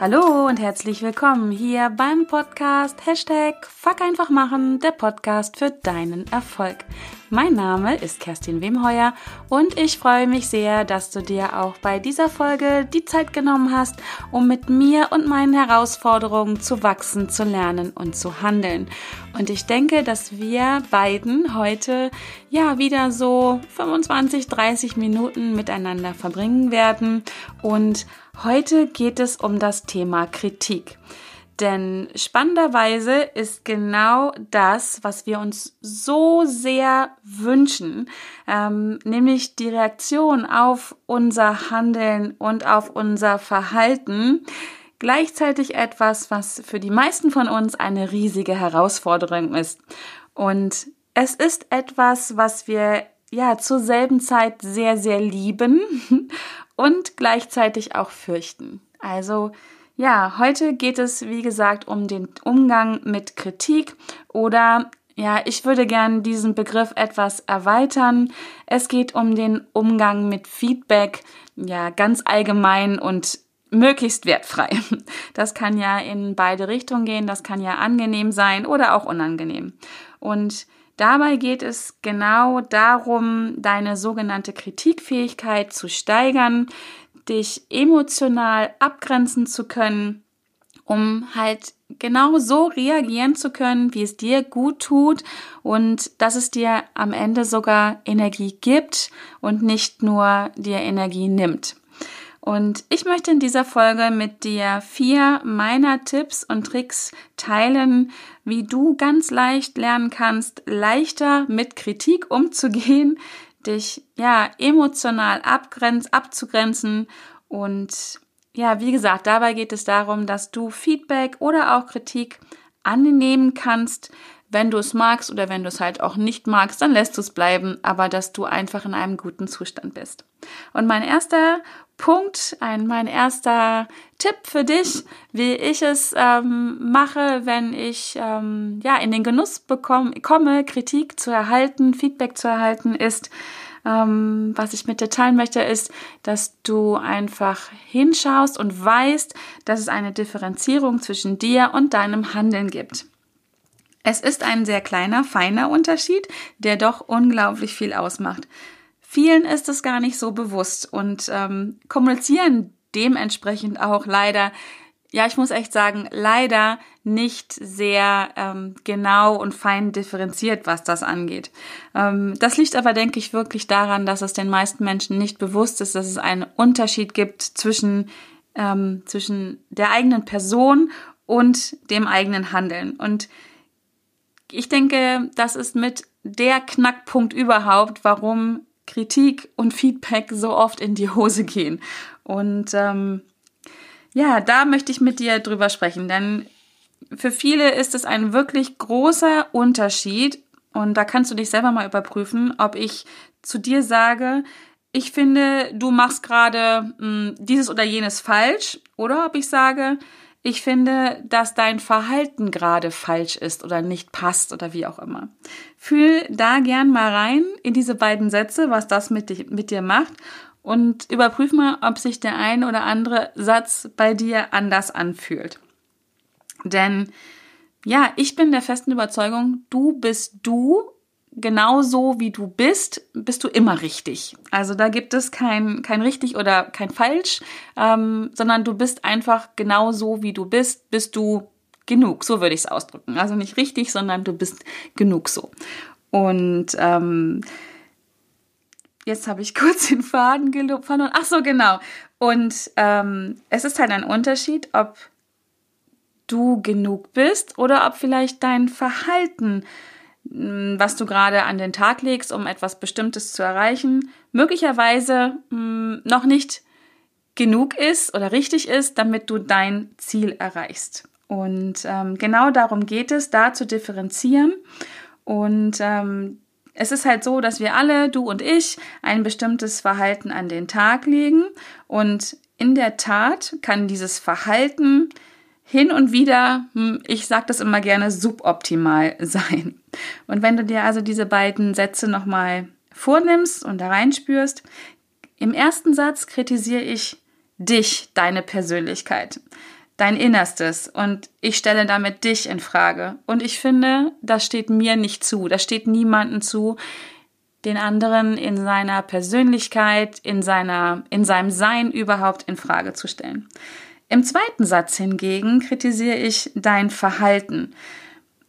Hallo und herzlich willkommen hier beim Podcast Hashtag Fuck einfach machen, der Podcast für deinen Erfolg. Mein Name ist Kerstin Wemheuer und ich freue mich sehr, dass du dir auch bei dieser Folge die Zeit genommen hast, um mit mir und meinen Herausforderungen zu wachsen, zu lernen und zu handeln. Und ich denke, dass wir beiden heute ja wieder so 25, 30 Minuten miteinander verbringen werden. Und heute geht es um das Thema Kritik. Denn spannenderweise ist genau das, was wir uns so sehr wünschen, ähm, nämlich die Reaktion auf unser Handeln und auf unser Verhalten, gleichzeitig etwas, was für die meisten von uns eine riesige Herausforderung ist. Und es ist etwas, was wir ja zur selben Zeit sehr, sehr lieben und gleichzeitig auch fürchten. Also ja, heute geht es, wie gesagt, um den Umgang mit Kritik oder ja, ich würde gern diesen Begriff etwas erweitern. Es geht um den Umgang mit Feedback, ja, ganz allgemein und möglichst wertfrei. Das kann ja in beide Richtungen gehen, das kann ja angenehm sein oder auch unangenehm. Und dabei geht es genau darum, deine sogenannte Kritikfähigkeit zu steigern, dich emotional abgrenzen zu können, um halt genau so reagieren zu können, wie es dir gut tut und dass es dir am Ende sogar Energie gibt und nicht nur dir Energie nimmt. Und ich möchte in dieser Folge mit dir vier meiner Tipps und Tricks teilen, wie du ganz leicht lernen kannst, leichter mit Kritik umzugehen, dich ja emotional abgrenz, abzugrenzen und ja, wie gesagt, dabei geht es darum, dass du Feedback oder auch Kritik annehmen kannst, wenn du es magst oder wenn du es halt auch nicht magst, dann lässt du es bleiben, aber dass du einfach in einem guten Zustand bist. Und mein erster Punkt, ein, mein erster Tipp für dich, wie ich es ähm, mache, wenn ich ähm, ja in den Genuss bekomme, komme, Kritik zu erhalten, Feedback zu erhalten, ist, ähm, was ich mit dir teilen möchte, ist, dass du einfach hinschaust und weißt, dass es eine Differenzierung zwischen dir und deinem Handeln gibt. Es ist ein sehr kleiner, feiner Unterschied, der doch unglaublich viel ausmacht. Vielen ist es gar nicht so bewusst und ähm, kommunizieren dementsprechend auch leider, ja, ich muss echt sagen, leider nicht sehr ähm, genau und fein differenziert, was das angeht. Ähm, das liegt aber, denke ich, wirklich daran, dass es den meisten Menschen nicht bewusst ist, dass es einen Unterschied gibt zwischen, ähm, zwischen der eigenen Person und dem eigenen Handeln. Und ich denke, das ist mit der Knackpunkt überhaupt, warum Kritik und Feedback so oft in die Hose gehen. Und ähm, ja, da möchte ich mit dir drüber sprechen, denn für viele ist es ein wirklich großer Unterschied und da kannst du dich selber mal überprüfen, ob ich zu dir sage, ich finde, du machst gerade hm, dieses oder jenes falsch oder ob ich sage, ich finde, dass dein Verhalten gerade falsch ist oder nicht passt oder wie auch immer. Fühl da gern mal rein in diese beiden Sätze, was das mit, dich, mit dir macht und überprüf mal, ob sich der ein oder andere Satz bei dir anders anfühlt. Denn ja, ich bin der festen Überzeugung, du bist du genauso wie du bist, bist du immer richtig. Also da gibt es kein, kein richtig oder kein falsch, ähm, sondern du bist einfach genauso wie du bist, bist du genug. So würde ich es ausdrücken. Also nicht richtig, sondern du bist genug so. Und ähm, jetzt habe ich kurz den Faden verloren. Ach so, genau. Und ähm, es ist halt ein Unterschied, ob du genug bist oder ob vielleicht dein Verhalten was du gerade an den Tag legst, um etwas Bestimmtes zu erreichen, möglicherweise noch nicht genug ist oder richtig ist, damit du dein Ziel erreichst. Und ähm, genau darum geht es, da zu differenzieren. Und ähm, es ist halt so, dass wir alle, du und ich, ein bestimmtes Verhalten an den Tag legen. Und in der Tat kann dieses Verhalten hin und wieder, hm, ich sage das immer gerne, suboptimal sein. Und wenn du dir also diese beiden Sätze nochmal vornimmst und da reinspürst, im ersten Satz kritisiere ich dich, deine Persönlichkeit. dein Innerstes und ich stelle damit dich in Frage. Und ich finde, das steht mir nicht zu, das steht niemandem zu, den anderen in seiner Persönlichkeit, in seiner, in seinem Sein überhaupt in Frage zu stellen. Im zweiten Satz hingegen kritisiere ich dein Verhalten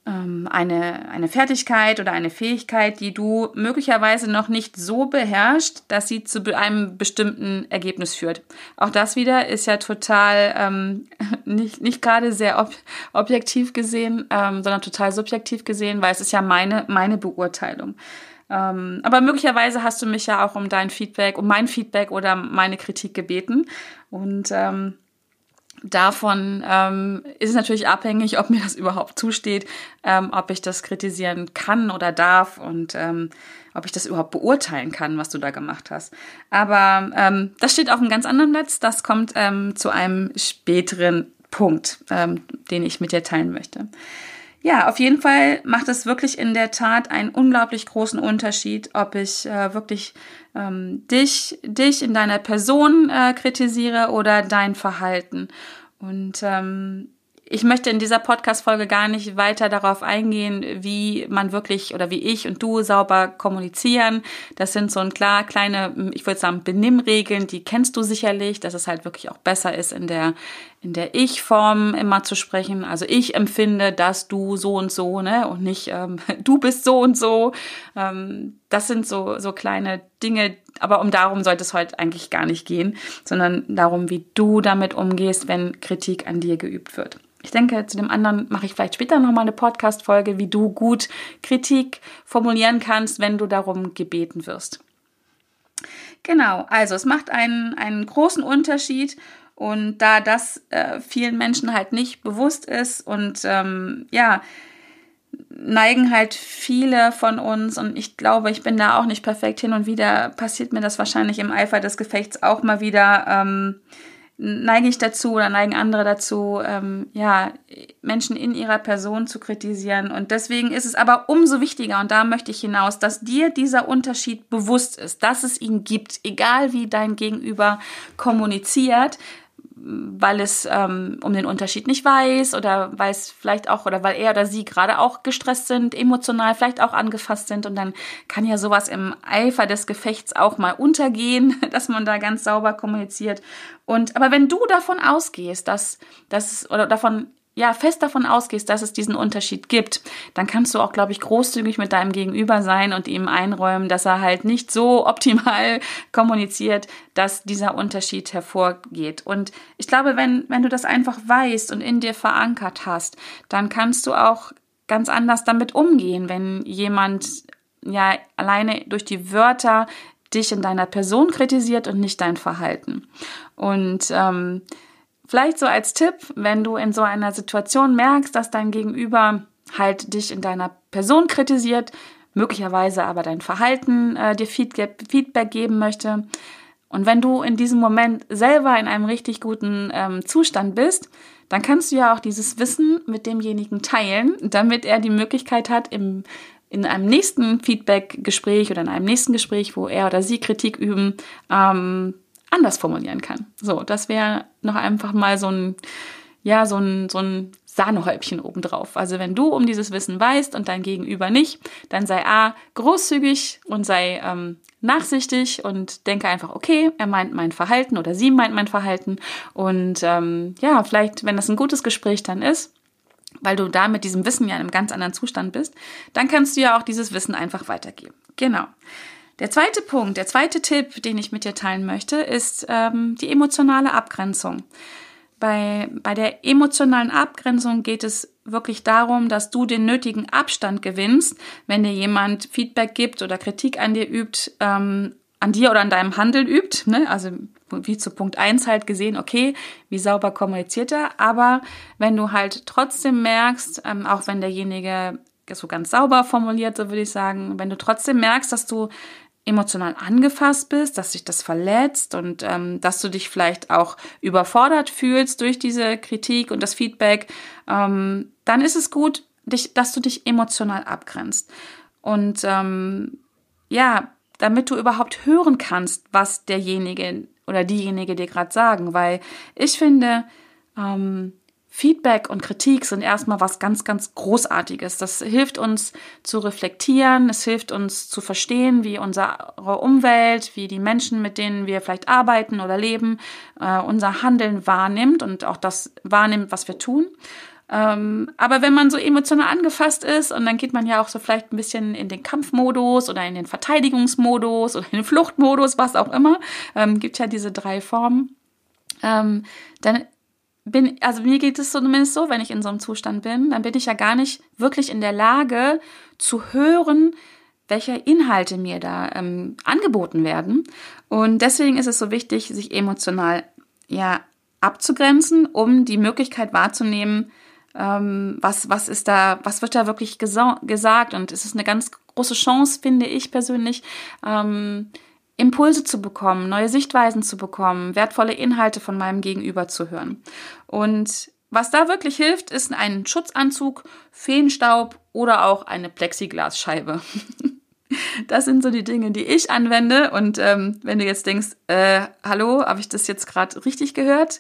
ähm, eine, eine Fertigkeit oder eine Fähigkeit, die du möglicherweise noch nicht so beherrschst, dass sie zu einem bestimmten Ergebnis führt. Auch das wieder ist ja total ähm, nicht, nicht gerade sehr ob, objektiv gesehen, ähm, sondern total subjektiv gesehen, weil es ist ja meine, meine Beurteilung. Ähm, aber möglicherweise hast du mich ja auch um dein Feedback, um mein Feedback oder meine Kritik gebeten. Und ähm, Davon ähm, ist es natürlich abhängig, ob mir das überhaupt zusteht, ähm, ob ich das kritisieren kann oder darf und ähm, ob ich das überhaupt beurteilen kann, was du da gemacht hast. Aber ähm, das steht auf einem ganz anderen Netz. Das kommt ähm, zu einem späteren Punkt, ähm, den ich mit dir teilen möchte. Ja, auf jeden Fall macht es wirklich in der Tat einen unglaublich großen Unterschied, ob ich äh, wirklich ähm, dich, dich in deiner Person äh, kritisiere oder dein Verhalten. Und ähm, ich möchte in dieser Podcast-Folge gar nicht weiter darauf eingehen, wie man wirklich oder wie ich und du sauber kommunizieren. Das sind so ein klar kleine, ich würde sagen, Benimmregeln, die kennst du sicherlich, dass es halt wirklich auch besser ist, in der, in der Ich-Form immer zu sprechen. Also ich empfinde, dass du so und so, ne, und nicht ähm, du bist so und so. Ähm, das sind so, so kleine Dinge, aber um darum sollte es heute eigentlich gar nicht gehen, sondern darum, wie du damit umgehst, wenn Kritik an dir geübt wird. Ich denke, zu dem anderen mache ich vielleicht später nochmal eine Podcast-Folge, wie du gut Kritik formulieren kannst, wenn du darum gebeten wirst. Genau, also es macht einen, einen großen Unterschied und da das äh, vielen Menschen halt nicht bewusst ist und ähm, ja, neigen halt viele von uns und ich glaube, ich bin da auch nicht perfekt hin und wieder passiert mir das wahrscheinlich im Eifer des Gefechts auch mal wieder. Ähm, neige ich dazu oder neigen andere dazu, ähm, ja, Menschen in ihrer Person zu kritisieren. Und deswegen ist es aber umso wichtiger, und da möchte ich hinaus, dass dir dieser Unterschied bewusst ist, dass es ihn gibt, egal wie dein Gegenüber kommuniziert, weil es ähm, um den Unterschied nicht weiß oder weil vielleicht auch oder weil er oder sie gerade auch gestresst sind, emotional vielleicht auch angefasst sind und dann kann ja sowas im Eifer des Gefechts auch mal untergehen, dass man da ganz sauber kommuniziert. Und aber wenn du davon ausgehst, dass das oder davon ja, fest davon ausgehst, dass es diesen Unterschied gibt, dann kannst du auch, glaube ich, großzügig mit deinem Gegenüber sein und ihm einräumen, dass er halt nicht so optimal kommuniziert, dass dieser Unterschied hervorgeht. Und ich glaube, wenn, wenn du das einfach weißt und in dir verankert hast, dann kannst du auch ganz anders damit umgehen, wenn jemand ja alleine durch die Wörter dich in deiner Person kritisiert und nicht dein Verhalten. Und ähm, Vielleicht so als Tipp, wenn du in so einer Situation merkst, dass dein Gegenüber halt dich in deiner Person kritisiert, möglicherweise aber dein Verhalten äh, dir Feedback geben möchte. Und wenn du in diesem Moment selber in einem richtig guten ähm, Zustand bist, dann kannst du ja auch dieses Wissen mit demjenigen teilen, damit er die Möglichkeit hat, im, in einem nächsten Feedback-Gespräch oder in einem nächsten Gespräch, wo er oder sie Kritik üben, ähm, anders formulieren kann. So, das wäre noch einfach mal so ein, ja, so ein, so ein Sahnehäubchen obendrauf. Also wenn du um dieses Wissen weißt und dein Gegenüber nicht, dann sei A, großzügig und sei ähm, nachsichtig und denke einfach, okay, er meint mein Verhalten oder sie meint mein Verhalten. Und ähm, ja, vielleicht, wenn das ein gutes Gespräch dann ist, weil du da mit diesem Wissen ja in einem ganz anderen Zustand bist, dann kannst du ja auch dieses Wissen einfach weitergeben. Genau. Der zweite Punkt, der zweite Tipp, den ich mit dir teilen möchte, ist ähm, die emotionale Abgrenzung. Bei, bei der emotionalen Abgrenzung geht es wirklich darum, dass du den nötigen Abstand gewinnst, wenn dir jemand Feedback gibt oder Kritik an dir übt, ähm, an dir oder an deinem Handeln übt. Ne? Also wie zu Punkt 1 halt gesehen, okay, wie sauber kommuniziert er. Aber wenn du halt trotzdem merkst, ähm, auch wenn derjenige so ganz sauber formuliert, so würde ich sagen, wenn du trotzdem merkst, dass du emotional angefasst bist, dass sich das verletzt und ähm, dass du dich vielleicht auch überfordert fühlst durch diese Kritik und das Feedback, ähm, dann ist es gut, dich, dass du dich emotional abgrenzt. Und ähm, ja, damit du überhaupt hören kannst, was derjenige oder diejenige dir gerade sagen, weil ich finde, ähm, Feedback und Kritik sind erstmal was ganz, ganz Großartiges. Das hilft uns zu reflektieren, es hilft uns zu verstehen, wie unsere Umwelt, wie die Menschen, mit denen wir vielleicht arbeiten oder leben, äh, unser Handeln wahrnimmt und auch das wahrnimmt, was wir tun. Ähm, aber wenn man so emotional angefasst ist und dann geht man ja auch so vielleicht ein bisschen in den Kampfmodus oder in den Verteidigungsmodus oder in den Fluchtmodus, was auch immer, ähm, gibt ja diese drei Formen, ähm, dann bin, also mir geht es zumindest so, wenn ich in so einem Zustand bin, dann bin ich ja gar nicht wirklich in der Lage zu hören, welche Inhalte mir da ähm, angeboten werden. Und deswegen ist es so wichtig, sich emotional ja abzugrenzen, um die Möglichkeit wahrzunehmen, ähm, was, was ist da, was wird da wirklich gesagt. Und es ist eine ganz große Chance, finde ich persönlich, ähm, Impulse zu bekommen, neue Sichtweisen zu bekommen, wertvolle Inhalte von meinem Gegenüber zu hören. Und was da wirklich hilft, ist ein Schutzanzug, Feenstaub oder auch eine Plexiglasscheibe. Das sind so die Dinge, die ich anwende. Und ähm, wenn du jetzt denkst, äh, hallo, habe ich das jetzt gerade richtig gehört?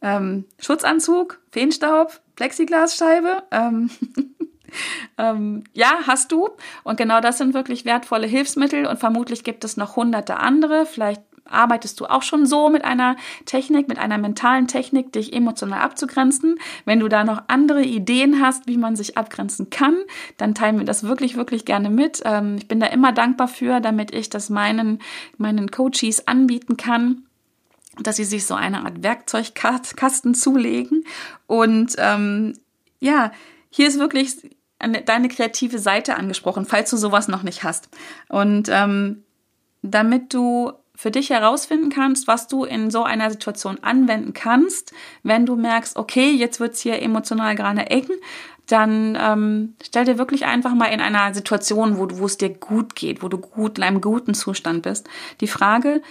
Ähm, Schutzanzug, Feenstaub, Plexiglasscheibe. Ähm, ähm, ja, hast du. Und genau das sind wirklich wertvolle Hilfsmittel und vermutlich gibt es noch hunderte andere. Vielleicht arbeitest du auch schon so mit einer Technik, mit einer mentalen Technik, dich emotional abzugrenzen. Wenn du da noch andere Ideen hast, wie man sich abgrenzen kann, dann teilen wir das wirklich, wirklich gerne mit. Ähm, ich bin da immer dankbar für, damit ich das meinen, meinen Coaches anbieten kann dass sie sich so eine Art Werkzeugkasten zulegen. Und ähm, ja, hier ist wirklich deine kreative Seite angesprochen, falls du sowas noch nicht hast. Und ähm, damit du für dich herausfinden kannst, was du in so einer Situation anwenden kannst, wenn du merkst, okay, jetzt wird's hier emotional gerade eng, dann ähm, stell dir wirklich einfach mal in einer Situation, wo es dir gut geht, wo du gut in einem guten Zustand bist, die Frage,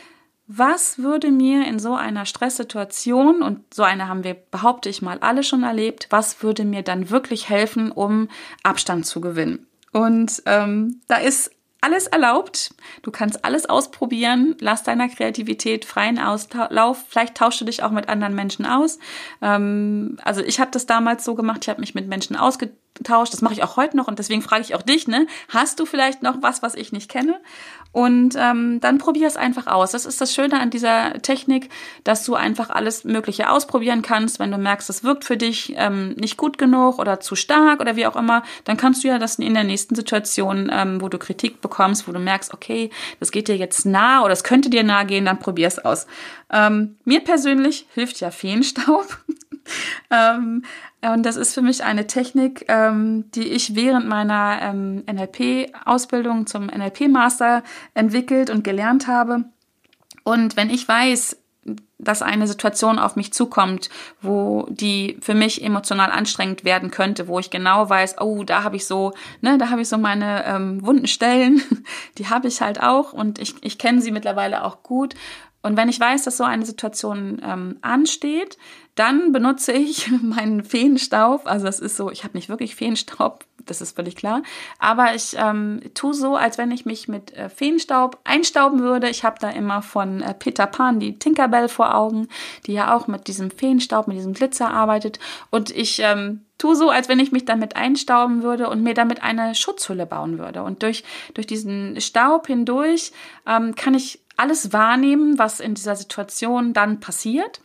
was würde mir in so einer Stresssituation, und so eine haben wir, behaupte ich mal, alle schon erlebt, was würde mir dann wirklich helfen, um Abstand zu gewinnen? Und ähm, da ist alles erlaubt. Du kannst alles ausprobieren. Lass deiner Kreativität freien Auslauf. Vielleicht tauschst du dich auch mit anderen Menschen aus. Ähm, also ich habe das damals so gemacht. Ich habe mich mit Menschen ausgetauscht. Das mache ich auch heute noch. Und deswegen frage ich auch dich, ne? Hast du vielleicht noch was, was ich nicht kenne? Und ähm, dann probier es einfach aus. Das ist das Schöne an dieser Technik, dass du einfach alles Mögliche ausprobieren kannst. Wenn du merkst, es wirkt für dich ähm, nicht gut genug oder zu stark oder wie auch immer, dann kannst du ja das in der nächsten Situation, ähm, wo du Kritik bekommst, wo du merkst, okay, das geht dir jetzt nah oder es könnte dir nahe gehen, dann probier es aus. Ähm, mir persönlich hilft ja Feenstaub. ähm, und das ist für mich eine Technik, ähm, die ich während meiner ähm, NLP-Ausbildung zum NLP-Master entwickelt und gelernt habe. Und wenn ich weiß, dass eine Situation auf mich zukommt, wo die für mich emotional anstrengend werden könnte, wo ich genau weiß, oh, da habe ich so, ne, da habe ich so meine ähm, wunden Stellen, die habe ich halt auch und ich, ich kenne sie mittlerweile auch gut. Und wenn ich weiß, dass so eine Situation ähm, ansteht, dann benutze ich meinen Feenstaub. Also das ist so, ich habe nicht wirklich Feenstaub, das ist völlig klar. Aber ich ähm, tue so, als wenn ich mich mit äh, Feenstaub einstauben würde. Ich habe da immer von äh, Peter Pan die Tinkerbell vor Augen, die ja auch mit diesem Feenstaub, mit diesem Glitzer arbeitet. Und ich ähm, tue so, als wenn ich mich damit einstauben würde und mir damit eine Schutzhülle bauen würde. Und durch, durch diesen Staub hindurch ähm, kann ich alles wahrnehmen, was in dieser Situation dann passiert.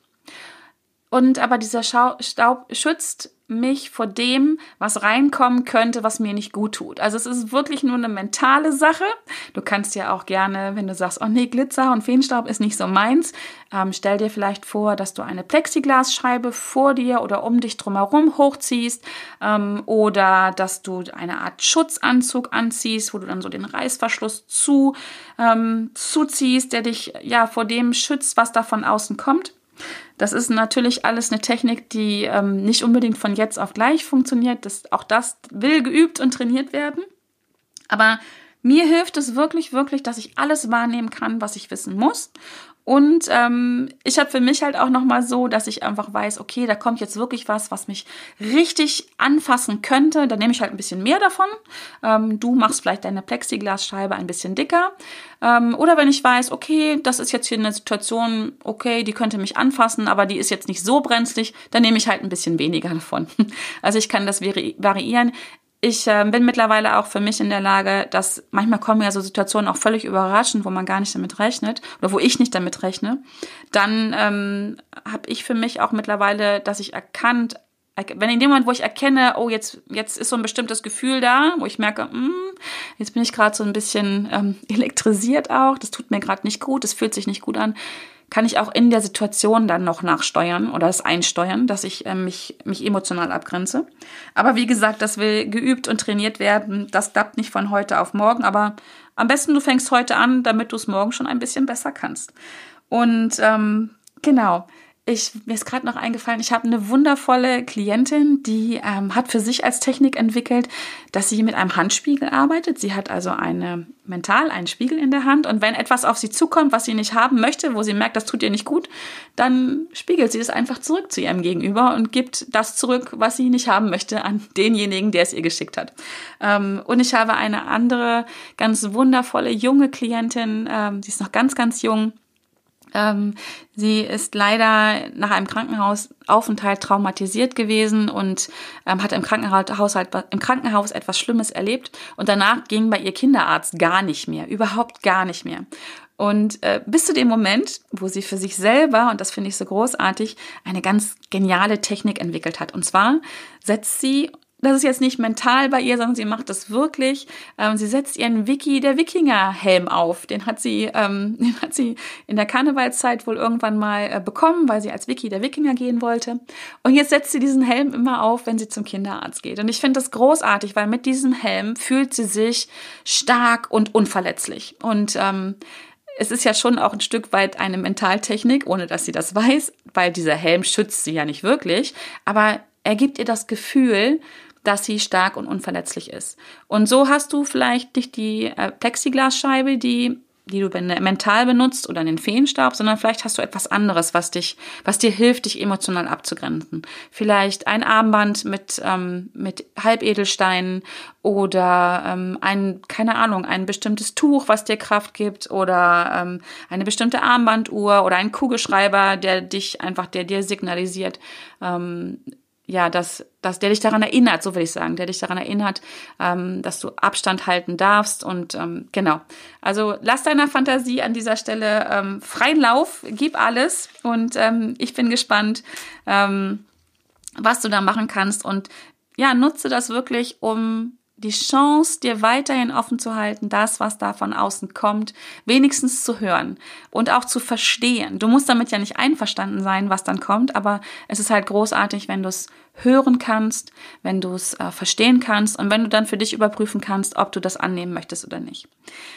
Und aber dieser Staub schützt mich vor dem, was reinkommen könnte, was mir nicht gut tut. Also es ist wirklich nur eine mentale Sache. Du kannst ja auch gerne, wenn du sagst, oh nee, Glitzer und Feenstaub ist nicht so meins, ähm, stell dir vielleicht vor, dass du eine Plexiglasscheibe vor dir oder um dich drumherum hochziehst ähm, oder dass du eine Art Schutzanzug anziehst, wo du dann so den Reißverschluss zu ähm, zuziehst, der dich ja vor dem schützt, was da von außen kommt. Das ist natürlich alles eine Technik, die ähm, nicht unbedingt von jetzt auf gleich funktioniert. Das, auch das will geübt und trainiert werden. Aber Mir hilft es wirklich, wirklich, dass ich alles wahrnehmen kann, was ich wissen muss und ähm, ich habe für mich halt auch nochmal so, dass ich einfach weiß, okay, da kommt jetzt wirklich was, was mich richtig anfassen könnte. Dann nehme ich halt ein bisschen mehr davon. Ähm, du machst vielleicht deine Plexiglasscheibe ein bisschen dicker. Ähm, oder wenn ich weiß, okay, das ist jetzt hier eine Situation, okay, die könnte mich anfassen, aber die ist jetzt nicht so brenzlig, dann nehme ich halt ein bisschen weniger davon. Also ich kann das vari variieren ich äh, bin mittlerweile auch für mich in der Lage, dass manchmal kommen ja so Situationen auch völlig überraschend, wo man gar nicht damit rechnet oder wo ich nicht damit rechne. Dann ähm, habe ich für mich auch mittlerweile, dass ich erkannt, wenn in dem Moment, wo ich erkenne, oh, jetzt, jetzt ist so ein bestimmtes Gefühl da, wo ich merke, mm, jetzt bin ich gerade so ein bisschen ähm, elektrisiert auch, das tut mir gerade nicht gut, das fühlt sich nicht gut an, kann ich auch in der Situation dann noch nachsteuern oder es einsteuern, dass ich äh, mich, mich emotional abgrenze. Aber wie gesagt, das will geübt und trainiert werden. Das klappt nicht von heute auf morgen, aber am besten du fängst heute an, damit du es morgen schon ein bisschen besser kannst. Und ähm, genau, ich, mir ist gerade noch eingefallen, ich habe eine wundervolle Klientin, die ähm, hat für sich als Technik entwickelt, dass sie mit einem Handspiegel arbeitet. Sie hat also eine mental einen Spiegel in der Hand und wenn etwas auf sie zukommt, was sie nicht haben möchte, wo sie merkt, das tut ihr nicht gut, dann spiegelt sie es einfach zurück zu ihrem Gegenüber und gibt das zurück, was sie nicht haben möchte, an denjenigen, der es ihr geschickt hat. Ähm, und ich habe eine andere ganz wundervolle junge Klientin, ähm, die ist noch ganz, ganz jung sie ist leider nach einem Krankenhausaufenthalt traumatisiert gewesen und ähm, hat im Krankenhaus, im Krankenhaus etwas Schlimmes erlebt. Und danach ging bei ihr Kinderarzt gar nicht mehr, überhaupt gar nicht mehr. Und äh, bis zu dem Moment, wo sie für sich selber, und das finde ich so großartig, eine ganz geniale Technik entwickelt hat. Und zwar setzt sie das ist jetzt nicht mental bei ihr, sondern sie macht das wirklich. Ähm, sie setzt ihren Wiki der Wikinger-Helm auf. Den hat sie, ähm, den hat sie in der Karnevalszeit wohl irgendwann mal äh, bekommen, weil sie als Wiki der Wikinger gehen wollte. Und jetzt setzt sie diesen Helm immer auf, wenn sie zum Kinderarzt geht. Und ich finde das großartig, weil mit diesem Helm fühlt sie sich stark und unverletzlich. Und ähm, es ist ja schon auch ein Stück weit eine Mentaltechnik, ohne dass sie das weiß, weil dieser Helm schützt sie ja nicht wirklich. Aber er gibt ihr das Gefühl, dass sie stark und unverletzlich ist. Und so hast du vielleicht nicht die äh, Plexiglasscheibe, die die du mental benutzt oder den Feenstab, sondern vielleicht hast du etwas anderes, was dich, was dir hilft, dich emotional abzugrenzen. Vielleicht ein Armband mit ähm, mit Halbedelsteinen oder ähm, ein keine Ahnung ein bestimmtes Tuch, was dir Kraft gibt oder ähm, eine bestimmte Armbanduhr oder ein Kugelschreiber, der dich einfach, der dir signalisiert, ähm, ja, dass, dass der dich daran erinnert, so will ich sagen, der dich daran erinnert, ähm, dass du Abstand halten darfst und ähm, genau. Also lass deiner Fantasie an dieser Stelle ähm, freien Lauf, gib alles und ähm, ich bin gespannt, ähm, was du da machen kannst und ja, nutze das wirklich, um die Chance, dir weiterhin offen zu halten, das, was da von außen kommt, wenigstens zu hören und auch zu verstehen. Du musst damit ja nicht einverstanden sein, was dann kommt, aber es ist halt großartig, wenn du es hören kannst, wenn du es äh, verstehen kannst und wenn du dann für dich überprüfen kannst, ob du das annehmen möchtest oder nicht.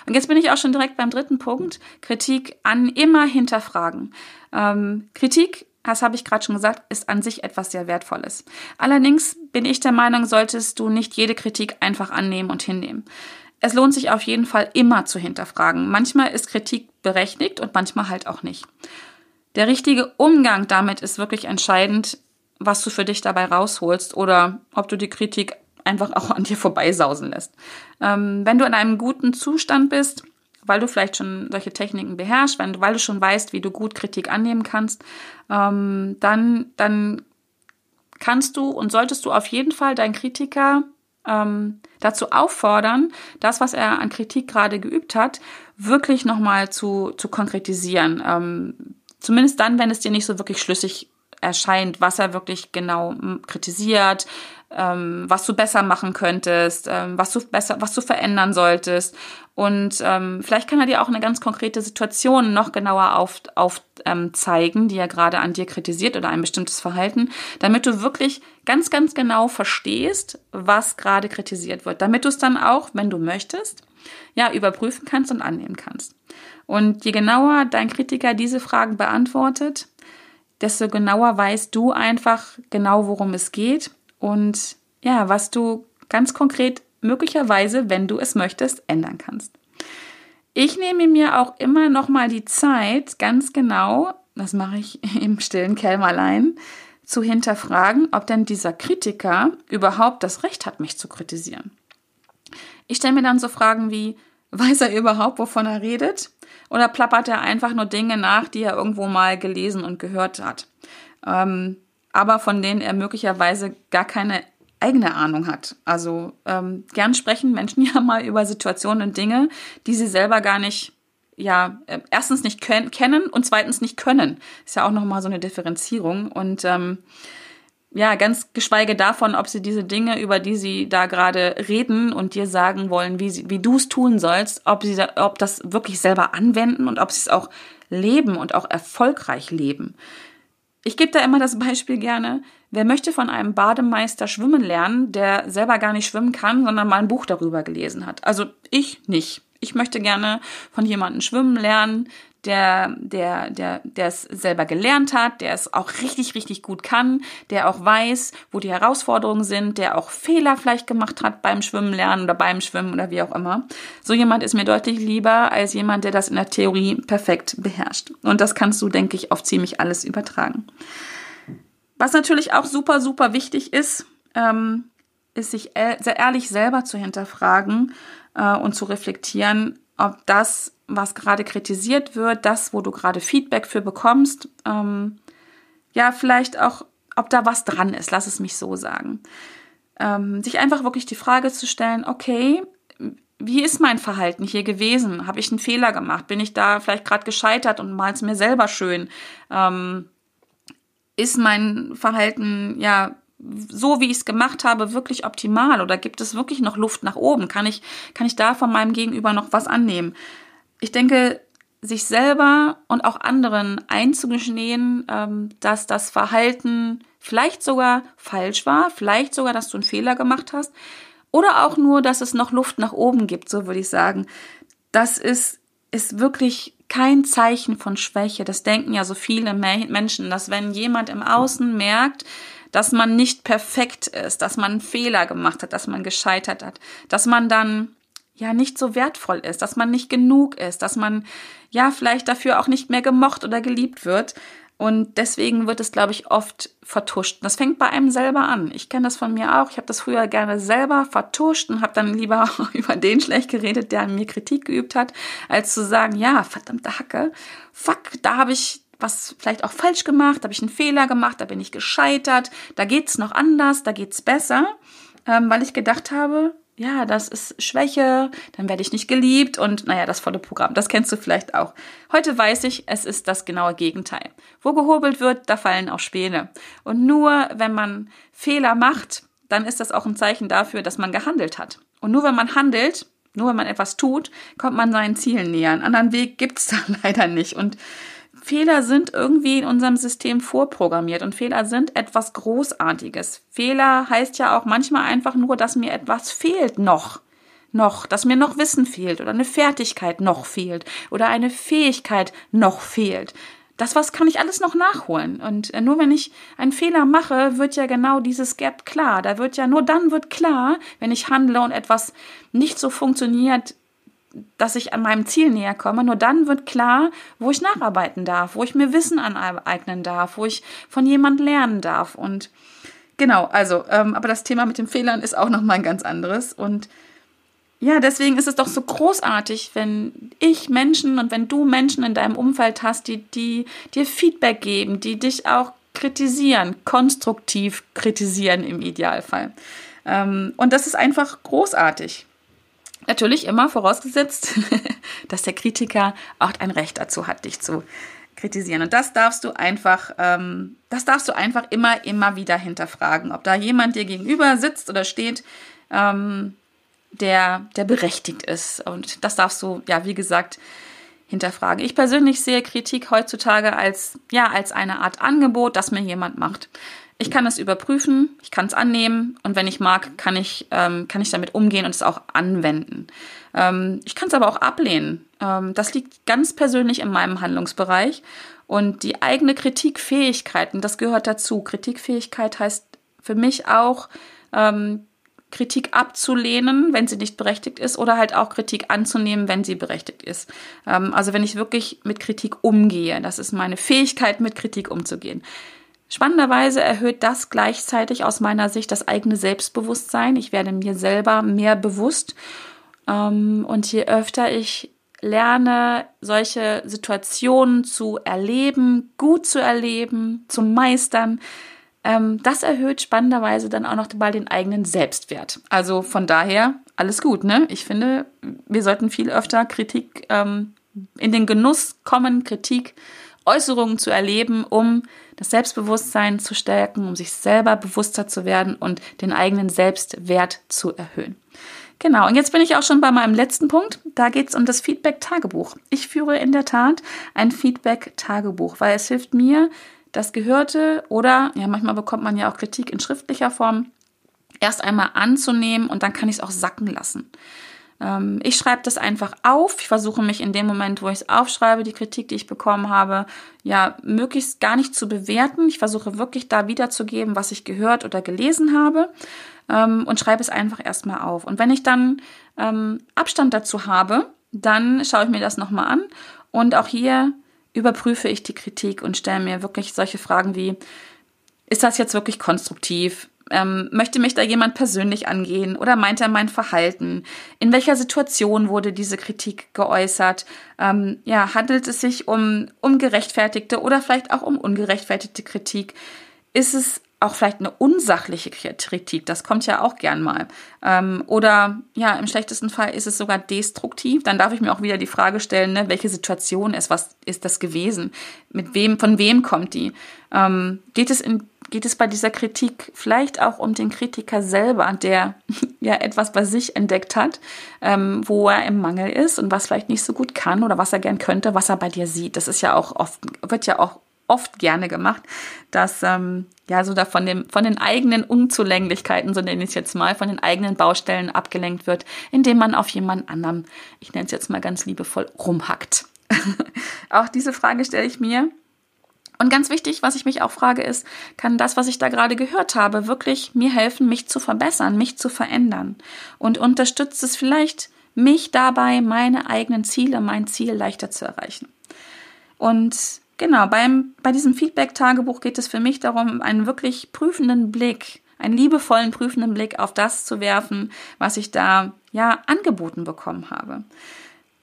Und jetzt bin ich auch schon direkt beim dritten Punkt. Kritik an immer hinterfragen. Ähm, Kritik das habe ich gerade schon gesagt, ist an sich etwas sehr Wertvolles. Allerdings bin ich der Meinung, solltest du nicht jede Kritik einfach annehmen und hinnehmen. Es lohnt sich auf jeden Fall immer zu hinterfragen. Manchmal ist Kritik berechtigt und manchmal halt auch nicht. Der richtige Umgang damit ist wirklich entscheidend, was du für dich dabei rausholst oder ob du die Kritik einfach auch an dir vorbeisausen lässt. Ähm, wenn du in einem guten Zustand bist, weil du vielleicht schon solche Techniken beherrschst, weil, weil du schon weißt, wie du gut Kritik annehmen kannst, ähm, dann, dann kannst du und solltest du auf jeden Fall deinen Kritiker ähm, dazu auffordern, das, was er an Kritik gerade geübt hat, wirklich nochmal zu, zu konkretisieren. Ähm, zumindest dann, wenn es dir nicht so wirklich schlüssig erscheint, was er wirklich genau kritisiert, ähm, was du besser machen könntest, ähm, was du besser, was du verändern solltest. Und ähm, vielleicht kann er dir auch eine ganz konkrete Situation noch genauer auf, auf ähm, zeigen, die er gerade an dir kritisiert oder ein bestimmtes Verhalten, damit du wirklich ganz, ganz genau verstehst, was gerade kritisiert wird, damit du es dann auch, wenn du möchtest, ja, überprüfen kannst und annehmen kannst. Und je genauer dein Kritiker diese Fragen beantwortet, desto genauer weißt du einfach genau, worum es geht und ja, was du ganz konkret möglicherweise, wenn du es möchtest, ändern kannst. Ich nehme mir auch immer noch mal die Zeit, ganz genau, das mache ich im stillen Kämmerlein, zu hinterfragen, ob denn dieser Kritiker überhaupt das Recht hat, mich zu kritisieren. Ich stelle mir dann so Fragen wie, weiß er überhaupt, wovon er redet? Oder plappert er einfach nur Dinge nach, die er irgendwo mal gelesen und gehört hat? Ähm, aber von denen er möglicherweise gar keine eigene Ahnung hat. Also ähm, gern sprechen Menschen ja mal über Situationen und Dinge, die sie selber gar nicht, ja, äh, erstens nicht kennen und zweitens nicht können. Ist ja auch nochmal so eine Differenzierung. Und ähm, ja, ganz geschweige davon, ob sie diese Dinge, über die sie da gerade reden und dir sagen wollen, wie, wie du es tun sollst, ob sie da, ob das wirklich selber anwenden und ob sie es auch leben und auch erfolgreich leben. Ich gebe da immer das Beispiel gerne, wer möchte von einem Bademeister schwimmen lernen, der selber gar nicht schwimmen kann, sondern mal ein Buch darüber gelesen hat. Also ich nicht. Ich möchte gerne von jemandem schwimmen lernen, der, der, der, der es selber gelernt hat, der es auch richtig, richtig gut kann, der auch weiß, wo die Herausforderungen sind, der auch Fehler vielleicht gemacht hat beim Schwimmen lernen oder beim Schwimmen oder wie auch immer. So jemand ist mir deutlich lieber als jemand, der das in der Theorie perfekt beherrscht. Und das kannst du, denke ich, auf ziemlich alles übertragen. Was natürlich auch super, super wichtig ist, ähm, ist sich sehr ehrlich selber zu hinterfragen äh, und zu reflektieren, ob das was gerade kritisiert wird, das, wo du gerade Feedback für bekommst, ähm, ja, vielleicht auch, ob da was dran ist, lass es mich so sagen. Ähm, sich einfach wirklich die Frage zu stellen, okay, wie ist mein Verhalten hier gewesen? Habe ich einen Fehler gemacht? Bin ich da vielleicht gerade gescheitert und mal es mir selber schön? Ähm, ist mein Verhalten ja so wie ich es gemacht habe wirklich optimal oder gibt es wirklich noch Luft nach oben? Kann ich kann ich da von meinem Gegenüber noch was annehmen? ich denke, sich selber und auch anderen einzugestehen, ähm, dass das Verhalten vielleicht sogar falsch war, vielleicht sogar, dass du einen Fehler gemacht hast oder auch nur, dass es noch Luft nach oben gibt, so würde ich sagen. Das ist, ist wirklich kein Zeichen von Schwäche. Das denken ja so viele Menschen, dass wenn jemand im Außen merkt, dass man nicht perfekt ist, dass man einen Fehler gemacht hat, dass man gescheitert hat, dass man dann ja nicht so wertvoll ist, dass man nicht genug ist, dass man ja vielleicht dafür auch nicht mehr gemocht oder geliebt wird. Und deswegen wird es, glaube ich, oft vertuscht. Das fängt bei einem selber an. Ich kenne das von mir auch. Ich habe das früher gerne selber vertuscht und habe dann lieber über den schlecht geredet, der an mir Kritik geübt hat, als zu sagen, ja, verdammte Hacke, fuck, da habe ich was vielleicht auch falsch gemacht, habe ich einen Fehler gemacht, da bin ich gescheitert, da geht's noch anders, da geht's besser, ähm, weil ich gedacht habe, ja, das ist Schwäche, dann werde ich nicht geliebt und naja, das volle Programm, das kennst du vielleicht auch. Heute weiß ich, es ist das genaue Gegenteil. Wo gehobelt wird, da fallen auch Späne. Und nur wenn man Fehler macht, dann ist das auch ein Zeichen dafür, dass man gehandelt hat. Und nur wenn man handelt, nur wenn man etwas tut, kommt man seinen Zielen näher. Einen anderen Weg gibt's da leider nicht. Und Fehler sind irgendwie in unserem System vorprogrammiert und Fehler sind etwas Großartiges. Fehler heißt ja auch manchmal einfach nur, dass mir etwas fehlt noch. Noch, dass mir noch Wissen fehlt oder eine Fertigkeit noch fehlt oder eine Fähigkeit noch fehlt. Das was kann ich alles noch nachholen. Und äh, nur wenn ich einen Fehler mache, wird ja genau dieses Gap klar. Da wird ja nur dann wird klar, wenn ich handle und etwas nicht so funktioniert, dass ich an meinem Ziel näher komme. Nur dann wird klar, wo ich nacharbeiten darf, wo ich mir Wissen aneignen darf, wo ich von jemand lernen darf. Und genau, also, ähm, aber das Thema mit den Fehlern ist auch nochmal ein ganz anderes. Und ja, deswegen ist es doch so großartig, wenn ich Menschen und wenn du Menschen in deinem Umfeld hast, die, die dir Feedback geben, die dich auch kritisieren, konstruktiv kritisieren im Idealfall. Ähm, und das ist einfach großartig. Natürlich immer vorausgesetzt, dass der Kritiker auch ein Recht dazu hat, dich zu kritisieren. Und das darfst du einfach, ähm, das darfst du einfach immer, immer wieder hinterfragen, ob da jemand dir gegenüber sitzt oder steht, ähm, der, der berechtigt ist. Und das darfst du, ja, wie gesagt, hinterfragen. Ich persönlich sehe Kritik heutzutage als, ja, als eine Art Angebot, das mir jemand macht. Ich kann es überprüfen, ich kann es annehmen und wenn ich mag, kann ich, ähm, kann ich damit umgehen und es auch anwenden. Ähm, ich kann es aber auch ablehnen. Ähm, das liegt ganz persönlich in meinem Handlungsbereich und die eigene Kritikfähigkeit, und das gehört dazu. Kritikfähigkeit heißt für mich auch, ähm, Kritik abzulehnen, wenn sie nicht berechtigt ist, oder halt auch Kritik anzunehmen, wenn sie berechtigt ist. Ähm, also wenn ich wirklich mit Kritik umgehe, das ist meine Fähigkeit, mit Kritik umzugehen. Spannenderweise erhöht das gleichzeitig aus meiner Sicht das eigene Selbstbewusstsein. Ich werde mir selber mehr bewusst. Ähm, und je öfter ich lerne, solche Situationen zu erleben, gut zu erleben, zu meistern, ähm, das erhöht spannenderweise dann auch noch mal den eigenen Selbstwert. Also von daher alles gut, ne? Ich finde, wir sollten viel öfter Kritik ähm, in den Genuss kommen, Kritik, Äußerungen zu erleben, um das Selbstbewusstsein zu stärken, um sich selber bewusster zu werden und den eigenen Selbstwert zu erhöhen. Genau, und jetzt bin ich auch schon bei meinem letzten Punkt. Da geht es um das Feedback-Tagebuch. Ich führe in der Tat ein Feedback-Tagebuch, weil es hilft mir, das Gehörte oder, ja, manchmal bekommt man ja auch Kritik in schriftlicher Form, erst einmal anzunehmen und dann kann ich es auch sacken lassen. Ähm, ich schreibe das einfach auf. Ich versuche mich in dem Moment, wo ich es aufschreibe, die Kritik, die ich bekommen habe, ja, möglichst gar nicht zu bewerten. Ich versuche wirklich da wiederzugeben, was ich gehört oder gelesen habe ähm, und schreibe es einfach erstmal auf. Und wenn ich dann ähm, Abstand dazu habe, dann schaue ich mir das nochmal an und auch hier überprüfe ich die Kritik und stelle mir wirklich solche Fragen wie, ist das jetzt wirklich konstruktiv? Ähm, möchte mich da jemand persönlich angehen oder meint er mein Verhalten? In welcher Situation wurde diese Kritik geäußert? Ähm, ja, handelt es sich um, um gerechtfertigte oder vielleicht auch um ungerechtfertigte Kritik? Ist es auch vielleicht eine unsachliche Kritik, das kommt ja auch gern mal. Ähm, oder ja, im schlechtesten Fall ist es sogar destruktiv. Dann darf ich mir auch wieder die Frage stellen, ne, welche Situation ist, was ist das gewesen? Mit wem, von wem kommt die? Ähm, geht es in, geht es bei dieser Kritik vielleicht auch um den Kritiker selber, der ja etwas bei sich entdeckt hat, ähm, wo er im Mangel ist und was vielleicht nicht so gut kann oder was er gern könnte, was er bei dir sieht. Das ist ja auch oft, wird ja auch oft gerne gemacht, dass ähm, ja so da von dem von den eigenen Unzulänglichkeiten, so nenne ich es jetzt mal, von den eigenen Baustellen abgelenkt wird, indem man auf jemand anderem, ich nenne es jetzt mal ganz liebevoll, rumhackt. auch diese Frage stelle ich mir. Und ganz wichtig, was ich mich auch frage, ist, kann das, was ich da gerade gehört habe, wirklich mir helfen, mich zu verbessern, mich zu verändern? Und unterstützt es vielleicht mich dabei, meine eigenen Ziele, mein Ziel leichter zu erreichen? Und Genau, beim, bei diesem Feedback-Tagebuch geht es für mich darum, einen wirklich prüfenden Blick, einen liebevollen prüfenden Blick auf das zu werfen, was ich da ja angeboten bekommen habe.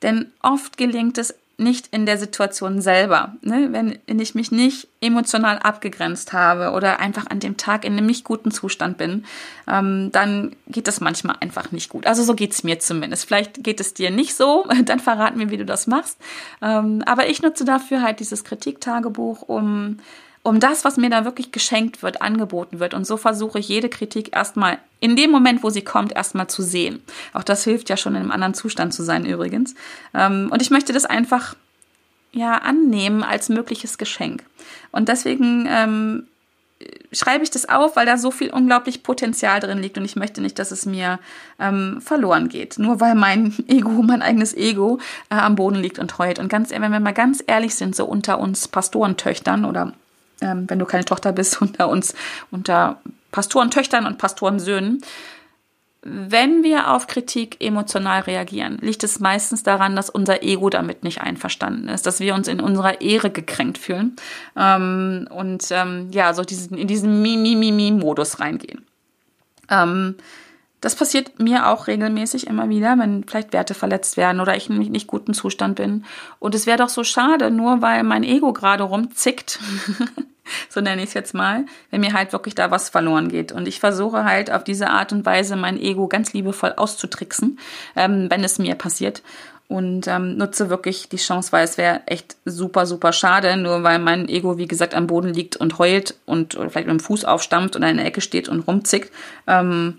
Denn oft gelingt es nicht in der Situation selber. Ne? Wenn ich mich nicht emotional abgegrenzt habe oder einfach an dem Tag in einem nicht guten Zustand bin, ähm, dann geht das manchmal einfach nicht gut. Also so geht's mir zumindest. Vielleicht geht es dir nicht so, dann verrat mir, wie du das machst. Ähm, aber ich nutze dafür halt dieses Kritiktagebuch, um um das, was mir da wirklich geschenkt wird, angeboten wird. Und so versuche ich jede Kritik erstmal in dem Moment, wo sie kommt, erstmal zu sehen. Auch das hilft ja schon in einem anderen Zustand zu sein übrigens. Ähm, und ich möchte das einfach ja annehmen als mögliches Geschenk. Und deswegen ähm, schreibe ich das auf, weil da so viel unglaublich Potenzial drin liegt und ich möchte nicht, dass es mir ähm, verloren geht. Nur weil mein Ego, mein eigenes Ego äh, am Boden liegt und heult. Und ganz, wenn wir mal ganz ehrlich sind, so unter uns Pastorentöchtern oder ähm, wenn du keine Tochter bist, unter uns, unter Pastorentöchtern und Pastorensöhnen. Wenn wir auf Kritik emotional reagieren, liegt es meistens daran, dass unser Ego damit nicht einverstanden ist, dass wir uns in unserer Ehre gekränkt fühlen ähm, und ähm, ja, so diesen, in diesen Mi-Mi-Mi-Mi-Modus reingehen. Ähm, das passiert mir auch regelmäßig immer wieder, wenn vielleicht Werte verletzt werden oder ich in nicht guten Zustand bin. Und es wäre doch so schade, nur weil mein Ego gerade rumzickt, so nenne ich es jetzt mal, wenn mir halt wirklich da was verloren geht. Und ich versuche halt auf diese Art und Weise mein Ego ganz liebevoll auszutricksen, ähm, wenn es mir passiert. Und ähm, nutze wirklich die Chance, weil es wäre echt super, super schade, nur weil mein Ego, wie gesagt, am Boden liegt und heult und vielleicht mit dem Fuß aufstammt oder in der Ecke steht und rumzickt. Ähm,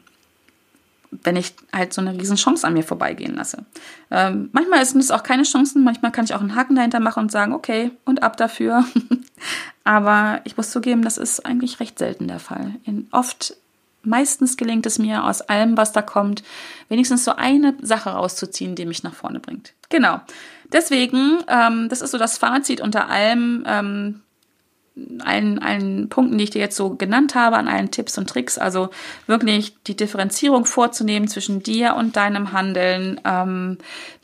wenn ich halt so eine riesen Chance an mir vorbeigehen lasse. Ähm, manchmal sind es auch keine Chancen, manchmal kann ich auch einen Haken dahinter machen und sagen, okay, und ab dafür. Aber ich muss zugeben, das ist eigentlich recht selten der Fall. In oft, meistens gelingt es mir, aus allem, was da kommt, wenigstens so eine Sache rauszuziehen, die mich nach vorne bringt. Genau. Deswegen, ähm, das ist so das Fazit unter allem. Ähm, allen, allen Punkten, die ich dir jetzt so genannt habe, an allen Tipps und Tricks. Also wirklich die Differenzierung vorzunehmen zwischen dir und deinem Handeln. Ähm,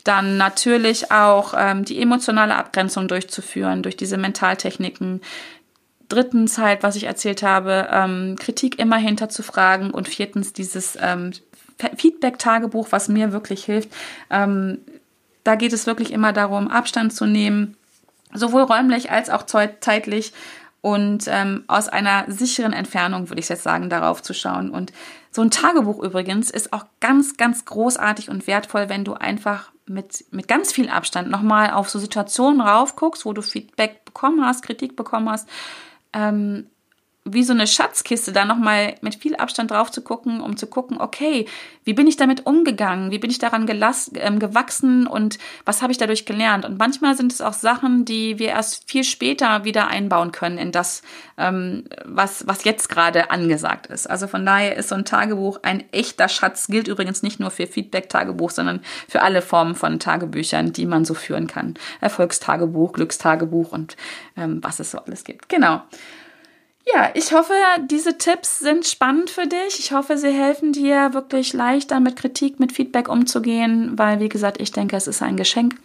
dann natürlich auch ähm, die emotionale Abgrenzung durchzuführen durch diese Mentaltechniken. Drittens halt, was ich erzählt habe, ähm, Kritik immer hinterzufragen und viertens dieses ähm, Feedback-Tagebuch, was mir wirklich hilft. Ähm, da geht es wirklich immer darum, Abstand zu nehmen, sowohl räumlich als auch zeitlich und ähm, aus einer sicheren Entfernung, würde ich jetzt sagen, darauf zu schauen. Und so ein Tagebuch übrigens ist auch ganz, ganz großartig und wertvoll, wenn du einfach mit, mit ganz viel Abstand nochmal auf so Situationen raufguckst, wo du Feedback bekommen hast, Kritik bekommen hast, ähm, wie so eine Schatzkiste da nochmal mit viel Abstand drauf zu gucken, um zu gucken, okay, wie bin ich damit umgegangen? Wie bin ich daran gelass, ähm, gewachsen und was habe ich dadurch gelernt? Und manchmal sind es auch Sachen, die wir erst viel später wieder einbauen können in das, ähm, was, was jetzt gerade angesagt ist. Also von daher ist so ein Tagebuch ein echter Schatz, gilt übrigens nicht nur für Feedback-Tagebuch, sondern für alle Formen von Tagebüchern, die man so führen kann. Erfolgstagebuch, Glückstagebuch und ähm, was es so alles gibt. Genau. Ja, ich hoffe, diese Tipps sind spannend für dich. Ich hoffe, sie helfen dir wirklich leichter mit Kritik, mit Feedback umzugehen, weil, wie gesagt, ich denke, es ist ein Geschenk.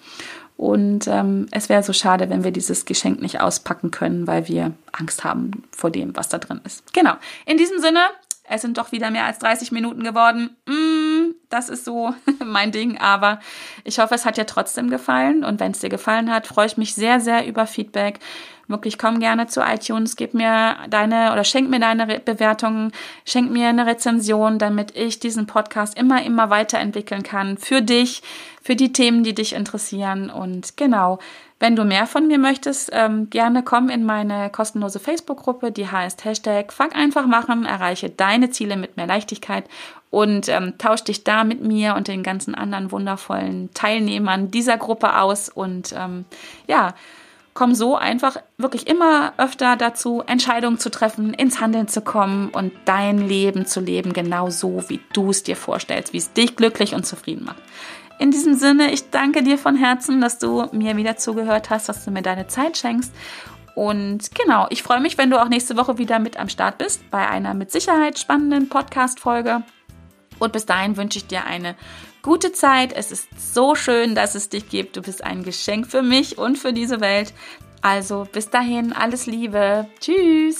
Und ähm, es wäre so schade, wenn wir dieses Geschenk nicht auspacken können, weil wir Angst haben vor dem, was da drin ist. Genau. In diesem Sinne, es sind doch wieder mehr als 30 Minuten geworden. Mm, das ist so mein Ding, aber ich hoffe, es hat dir trotzdem gefallen. Und wenn es dir gefallen hat, freue ich mich sehr, sehr über Feedback. Wirklich komm gerne zu iTunes, gib mir deine oder schenk mir deine Bewertungen, schenk mir eine Rezension, damit ich diesen Podcast immer, immer weiterentwickeln kann. Für dich, für die Themen, die dich interessieren. Und genau, wenn du mehr von mir möchtest, ähm, gerne komm in meine kostenlose Facebook-Gruppe, die heißt Hashtag Fang einfach machen, erreiche deine Ziele mit mehr Leichtigkeit und ähm, tausch dich da mit mir und den ganzen anderen wundervollen Teilnehmern dieser Gruppe aus und ähm, ja, komm so einfach wirklich immer öfter dazu, Entscheidungen zu treffen, ins Handeln zu kommen und dein Leben zu leben, genau so, wie du es dir vorstellst, wie es dich glücklich und zufrieden macht. In diesem Sinne, ich danke dir von Herzen, dass du mir wieder zugehört hast, dass du mir deine Zeit schenkst. Und genau, ich freue mich, wenn du auch nächste Woche wieder mit am Start bist bei einer mit Sicherheit spannenden Podcast-Folge. Und bis dahin wünsche ich dir eine gute Zeit. Es ist so schön, dass es dich gibt. Du bist ein Geschenk für mich und für diese Welt. Also bis dahin, alles Liebe. Tschüss.